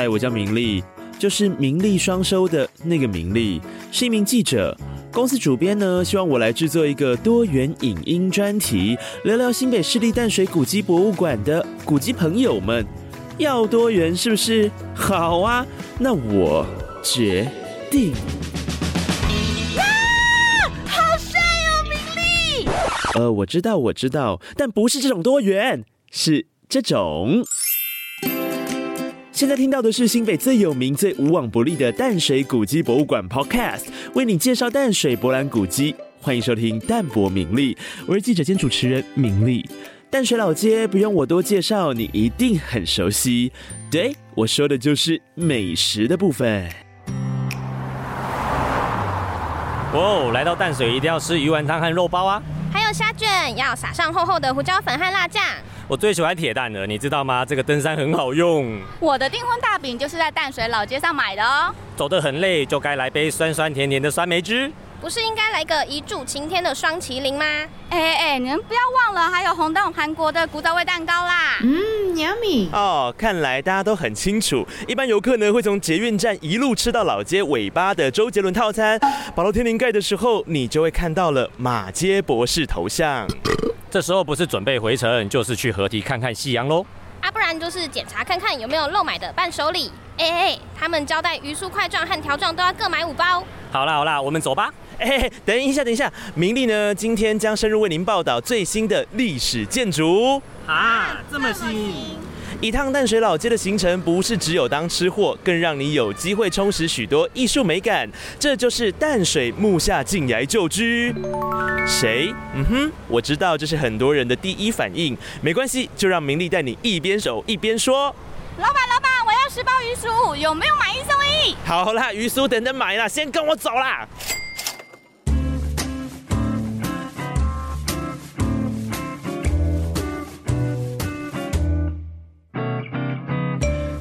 嗨，我叫明丽，就是名利双收的那个明利，是一名记者。公司主编呢，希望我来制作一个多元影音专题，聊聊新北市立淡水古迹博物馆的古迹朋友们。要多元是不是？好啊，那我决定。好帅哦，明丽！呃，我知道，我知道，但不是这种多元，是这种。现在听到的是新北最有名、最无往不利的淡水古迹博物馆 Podcast，为你介绍淡水博览古迹。欢迎收听淡泊名利，我是记者兼主持人名利。淡水老街不用我多介绍，你一定很熟悉。对，我说的就是美食的部分。哦，来到淡水一定要吃鱼丸汤和肉包啊！还有虾卷，要撒上厚厚的胡椒粉和辣酱。我最喜欢铁蛋了，你知道吗？这个登山很好用。我的订婚大饼就是在淡水老街上买的哦。走得很累，就该来杯酸酸甜甜的酸梅汁。不是应该来个一柱擎天的双麒麟吗？哎哎哎，你们不要忘了，还有红豆韩国的古早味蛋糕啦。嗯，yummy。哦，看来大家都很清楚，一般游客呢会从捷运站一路吃到老街尾巴的周杰伦套餐，跑到天灵盖的时候，你就会看到了马街博士头像。这时候不是准备回程，就是去河堤看看夕阳喽。啊，不然就是检查看看有没有漏买的伴手礼。哎哎，他们交代鱼酥块状和条状都要各买五包。好啦好啦，我们走吧。哎，等一下等一下，明丽呢今天将深入为您报道最新的历史建筑。啊，这么新！一趟淡水老街的行程，不是只有当吃货，更让你有机会充实许多艺术美感。这就是淡水木下静崖旧居。谁？嗯哼，我知道这是很多人的第一反应。没关系，就让明丽带你一边走一边说。老板老板，我要十包鱼酥，有没有买一送一？好啦，鱼酥等等买啦，先跟我走啦。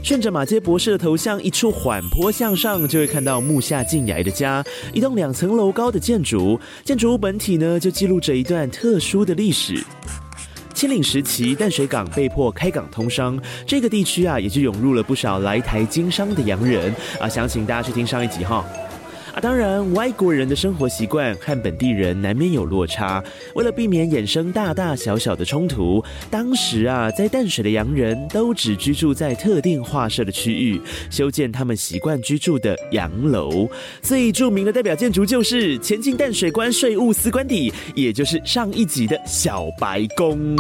顺着马街博士的头像一处缓坡向上，就会看到木下静雅的家，一栋两层楼高的建筑。建筑物本体呢，就记录着一段特殊的历史。清领时期，淡水港被迫开港通商，这个地区啊，也就涌入了不少来台经商的洋人啊。想请大家去听上一集哈。啊，当然，外国人的生活习惯和本地人难免有落差。为了避免衍生大大小小的冲突，当时啊，在淡水的洋人都只居住在特定划设的区域，修建他们习惯居住的洋楼。最著名的代表建筑就是前进淡水关税务司官邸，也就是上一集的小白宫。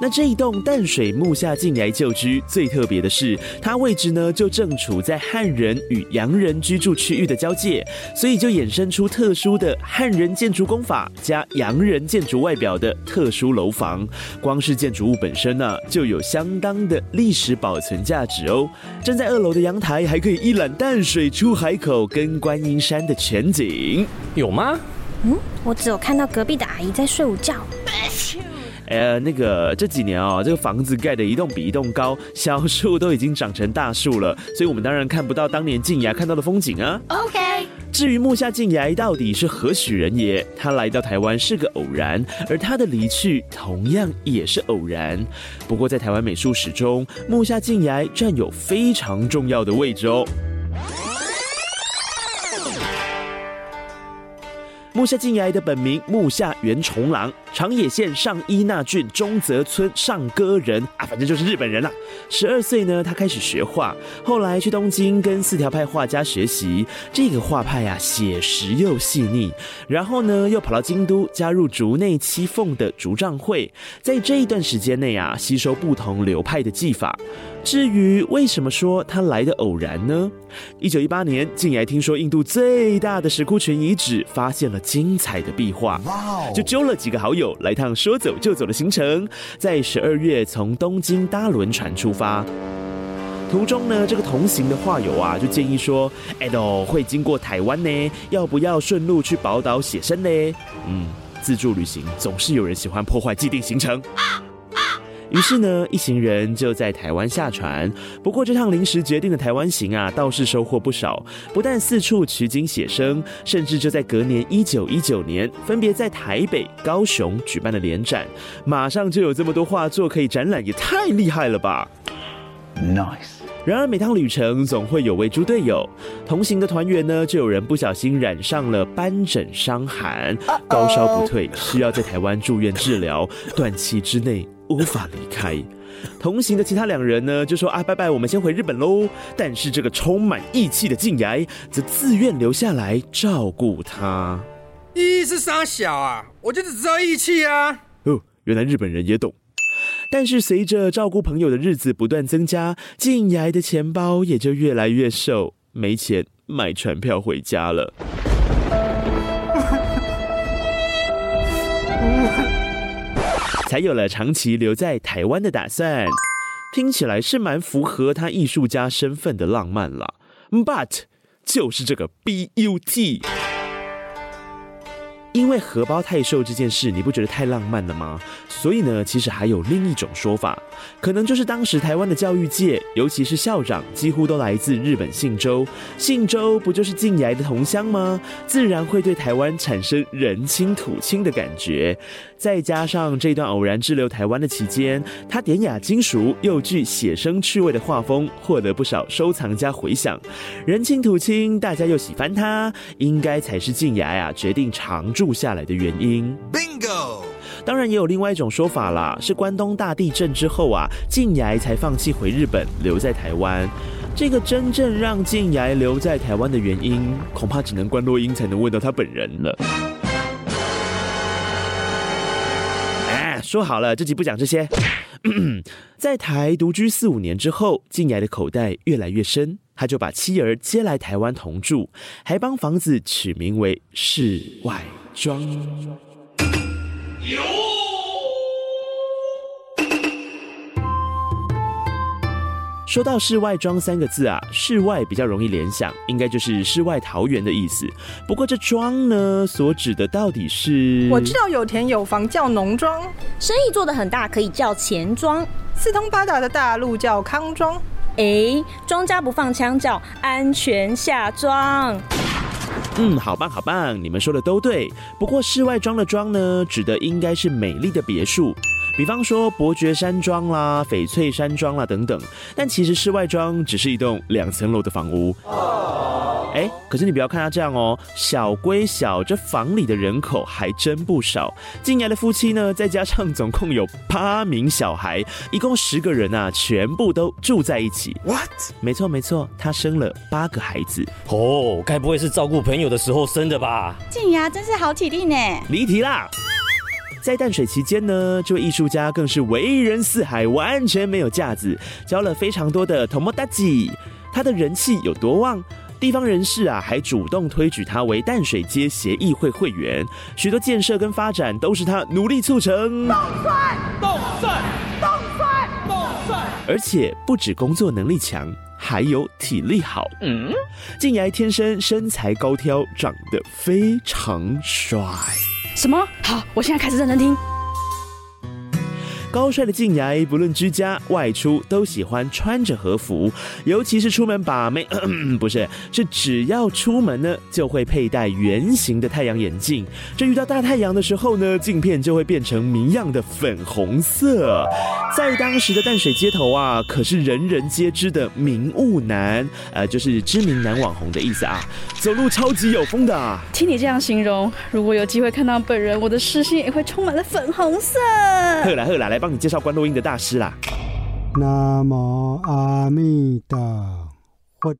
那这一栋淡水木下近来旧居最特别的是，它位置呢就正处在汉人与洋人居住区域的交界，所以就衍生出特殊的汉人建筑工法加洋人建筑外表的特殊楼房。光是建筑物本身呢，就有相当的历史保存价值哦。站在二楼的阳台，还可以一览淡水出海口跟观音山的全景。有吗？嗯，我只有看到隔壁的阿姨在睡午觉。呃，那个这几年啊，这个房子盖的一栋比一栋高，小树都已经长成大树了，所以我们当然看不到当年静雅看到的风景啊。OK，至于木下静雅到底是何许人也，他来到台湾是个偶然，而他的离去同样也是偶然。不过在台湾美术史中，木下静雅占有非常重要的位置哦。木下静崖的本名木下元重郎，长野县上伊那郡中泽村上歌人啊，反正就是日本人啦。十二岁呢，他开始学画，后来去东京跟四条派画家学习。这个画派啊，写实又细腻。然后呢，又跑到京都加入竹内七凤的竹杖会，在这一段时间内啊，吸收不同流派的技法。至于为什么说它来的偶然呢？一九一八年，静崖听说印度最大的石窟群遗址发现了精彩的壁画，就揪了几个好友来趟说走就走的行程，在十二月从东京搭轮船出发。途中呢，这个同行的画友啊，就建议说：“哎都会经过台湾呢，要不要顺路去宝岛写生呢？”嗯，自助旅行总是有人喜欢破坏既定行程。于是呢，一行人就在台湾下船。不过这趟临时决定的台湾行啊，倒是收获不少。不但四处取景写生，甚至就在隔年一九一九年，分别在台北、高雄举办了联展，马上就有这么多画作可以展览，也太厉害了吧！Nice. 然而每趟旅程总会有位猪队友，同行的团员呢就有人不小心染上了斑疹伤寒，高烧不退，需要在台湾住院治疗，短期之内无法离开。同行的其他两人呢就说啊拜拜，我们先回日本喽。但是这个充满义气的静崖则自愿留下来照顾他。义是傻小啊，我就只知道义气啊。哦，原来日本人也懂。但是随着照顾朋友的日子不断增加，静崖的钱包也就越来越瘦，没钱买船票回家了。才有了长期留在台湾的打算。听起来是蛮符合他艺术家身份的浪漫了。But 就是这个 B U T。因为荷包太瘦这件事，你不觉得太浪漫了吗？所以呢，其实还有另一种说法，可能就是当时台湾的教育界，尤其是校长，几乎都来自日本信州。信州不就是静雅的同乡吗？自然会对台湾产生人亲土亲的感觉。再加上这段偶然滞留台湾的期间，他典雅金属又具写生趣味的画风，获得不少收藏家回响。人亲土亲，大家又喜欢他，应该才是静雅呀决定常驻下来的原因。Bingo！当然也有另外一种说法啦，是关东大地震之后啊，静崖才放弃回日本，留在台湾。这个真正让静崖留在台湾的原因，恐怕只能关洛英才能问到他本人了。哎，说好了，这集不讲这些。在台独居四五年之后，静崖的口袋越来越深，他就把妻儿接来台湾同住，还帮房子取名为世外庄。说到世外庄三个字啊，世外比较容易联想，应该就是世外桃源的意思。不过这庄呢，所指的到底是？我知道有田有房叫农庄，生意做得很大可以叫钱庄，四通八达的大路叫康庄。哎，庄家不放枪叫安全下庄。嗯，好棒好棒，你们说的都对。不过室外装的装呢，指的应该是美丽的别墅。比方说伯爵山庄啦、翡翠山庄啦等等，但其实室外装只是一栋两层楼的房屋。哎，可是你不要看他这样哦，小归小，这房里的人口还真不少。静雅的夫妻呢，再加上总共有八名小孩，一共十个人啊，全部都住在一起。What？没错没错，他生了八个孩子。哦，该不会是照顾朋友的时候生的吧？静雅真是好体力呢。离题啦。在淡水期间呢，这位艺术家更是为人四海，完全没有架子，交了非常多的同摩大吉。他的人气有多旺？地方人士啊，还主动推举他为淡水街协议会会员，许多建设跟发展都是他努力促成。动帅，动帅，动帅，动帅！而且不止工作能力强，还有体力好。嗯，静崖天生身材高挑，长得非常帅。什么？好，我现在开始认真听。高帅的静雅，不论居家外出都喜欢穿着和服，尤其是出门把妹，不是，是只要出门呢，就会佩戴圆形的太阳眼镜。这遇到大太阳的时候呢，镜片就会变成谜样的粉红色。在当时的淡水街头啊，可是人人皆知的名物男，呃，就是知名男网红的意思啊，走路超级有风的。听你这样形容，如果有机会看到本人，我的视线也会充满了粉红色。后来后来，来帮你介绍关录音的大师啦。南无阿弥陀佛。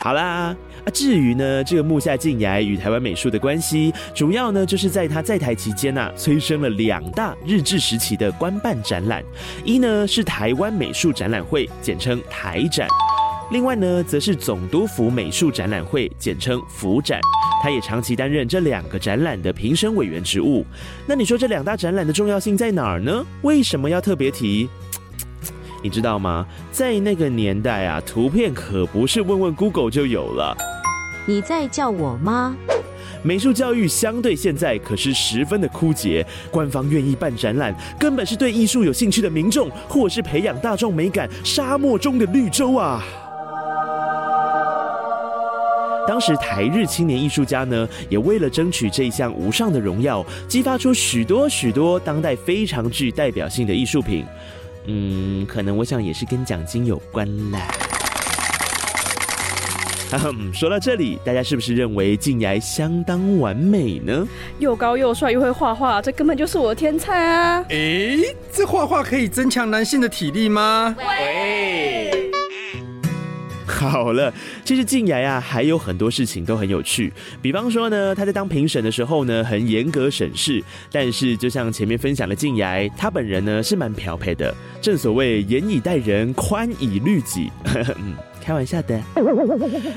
好啦，啊，至于呢，这个木下静崖与台湾美术的关系，主要呢就是在他在台期间呐，催生了两大日治时期的官办展览，一呢是台湾美术展览会，简称台展。另外呢，则是总督府美术展览会，简称府展。他也长期担任这两个展览的评审委员职务。那你说这两大展览的重要性在哪儿呢？为什么要特别提？你知道吗？在那个年代啊，图片可不是问问 Google 就有了。你在叫我吗？美术教育相对现在可是十分的枯竭，官方愿意办展览，根本是对艺术有兴趣的民众，或是培养大众美感沙漠中的绿洲啊。当时台日青年艺术家呢，也为了争取这一项无上的荣耀，激发出许多许多当代非常具代表性的艺术品。嗯，可能我想也是跟奖金有关啦。说到这里，大家是不是认为静雅相当完美呢？又高又帅又会画画，这根本就是我的天才啊！诶，这画画可以增强男性的体力吗？喂。好了，其实静雅呀还有很多事情都很有趣，比方说呢，她在当评审的时候呢，很严格审视，但是就像前面分享的静雅，她本人呢是蛮漂配的，正所谓严以待人，宽以律己。嗯，开玩笑的。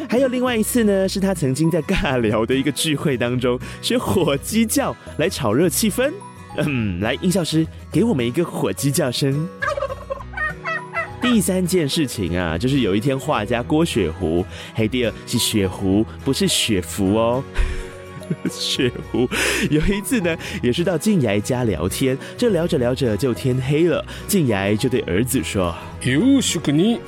还有另外一次呢，是她曾经在尬聊的一个聚会当中，学火鸡叫来炒热气氛。嗯，来音效师给我们一个火鸡叫声。第三件事情啊，就是有一天画家郭雪湖，嘿，第二是雪湖，不是雪芙哦。雪湖有一次呢，也是到静雅家聊天，这聊着聊着就天黑了，静雅就对儿子说：“有食に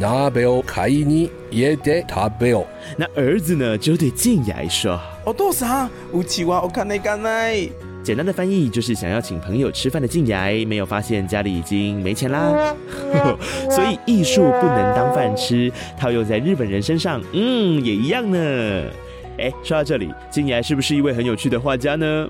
鍋を買いに家で食べよ。”那儿子呢就对静雅说：“お父さん、うちはお金がない。” 简单的翻译就是想要请朋友吃饭的静雅，没有发现家里已经没钱啦，所以艺术不能当饭吃，套用在日本人身上，嗯，也一样呢。哎，说到这里，静雅是不是一位很有趣的画家呢？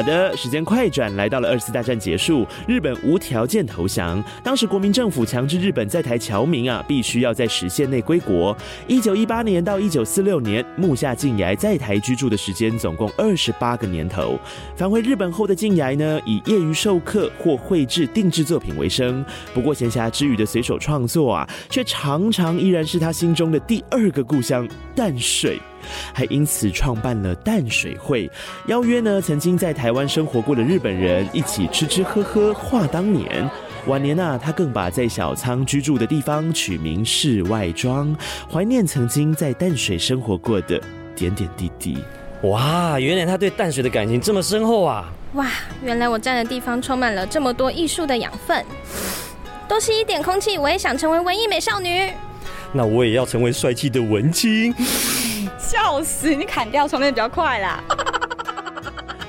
好的，时间快转，来到了二次大战结束，日本无条件投降。当时国民政府强制日本在台侨民啊，必须要在时限内归国。一九一八年到一九四六年，木下静崖在台居住的时间总共二十八个年头。返回日本后的静崖呢，以业余授课或绘制定制作品为生。不过闲暇之余的随手创作啊，却常常依然是他心中的第二个故乡淡水。还因此创办了淡水会，邀约呢曾经在台湾生活过的日本人一起吃吃喝喝话当年。晚年啊，他更把在小仓居住的地方取名世外庄，怀念曾经在淡水生活过的点点滴滴。哇，原来他对淡水的感情这么深厚啊！哇，原来我站的地方充满了这么多艺术的养分。多吸一点空气，我也想成为文艺美少女。那我也要成为帅气的文青。笑死！你砍掉充电比较快啦。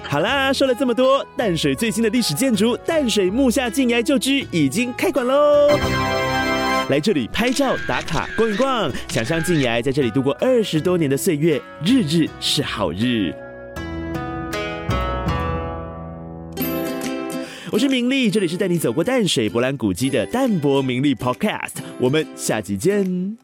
好啦，说了这么多，淡水最新的历史建筑——淡水木下静崖旧居已经开馆喽！来这里拍照打卡逛一逛，想象静崖在这里度过二十多年的岁月，日日是好日。我是明丽，这里是带你走过淡水博览古迹的淡泊名利 Podcast，我们下集见。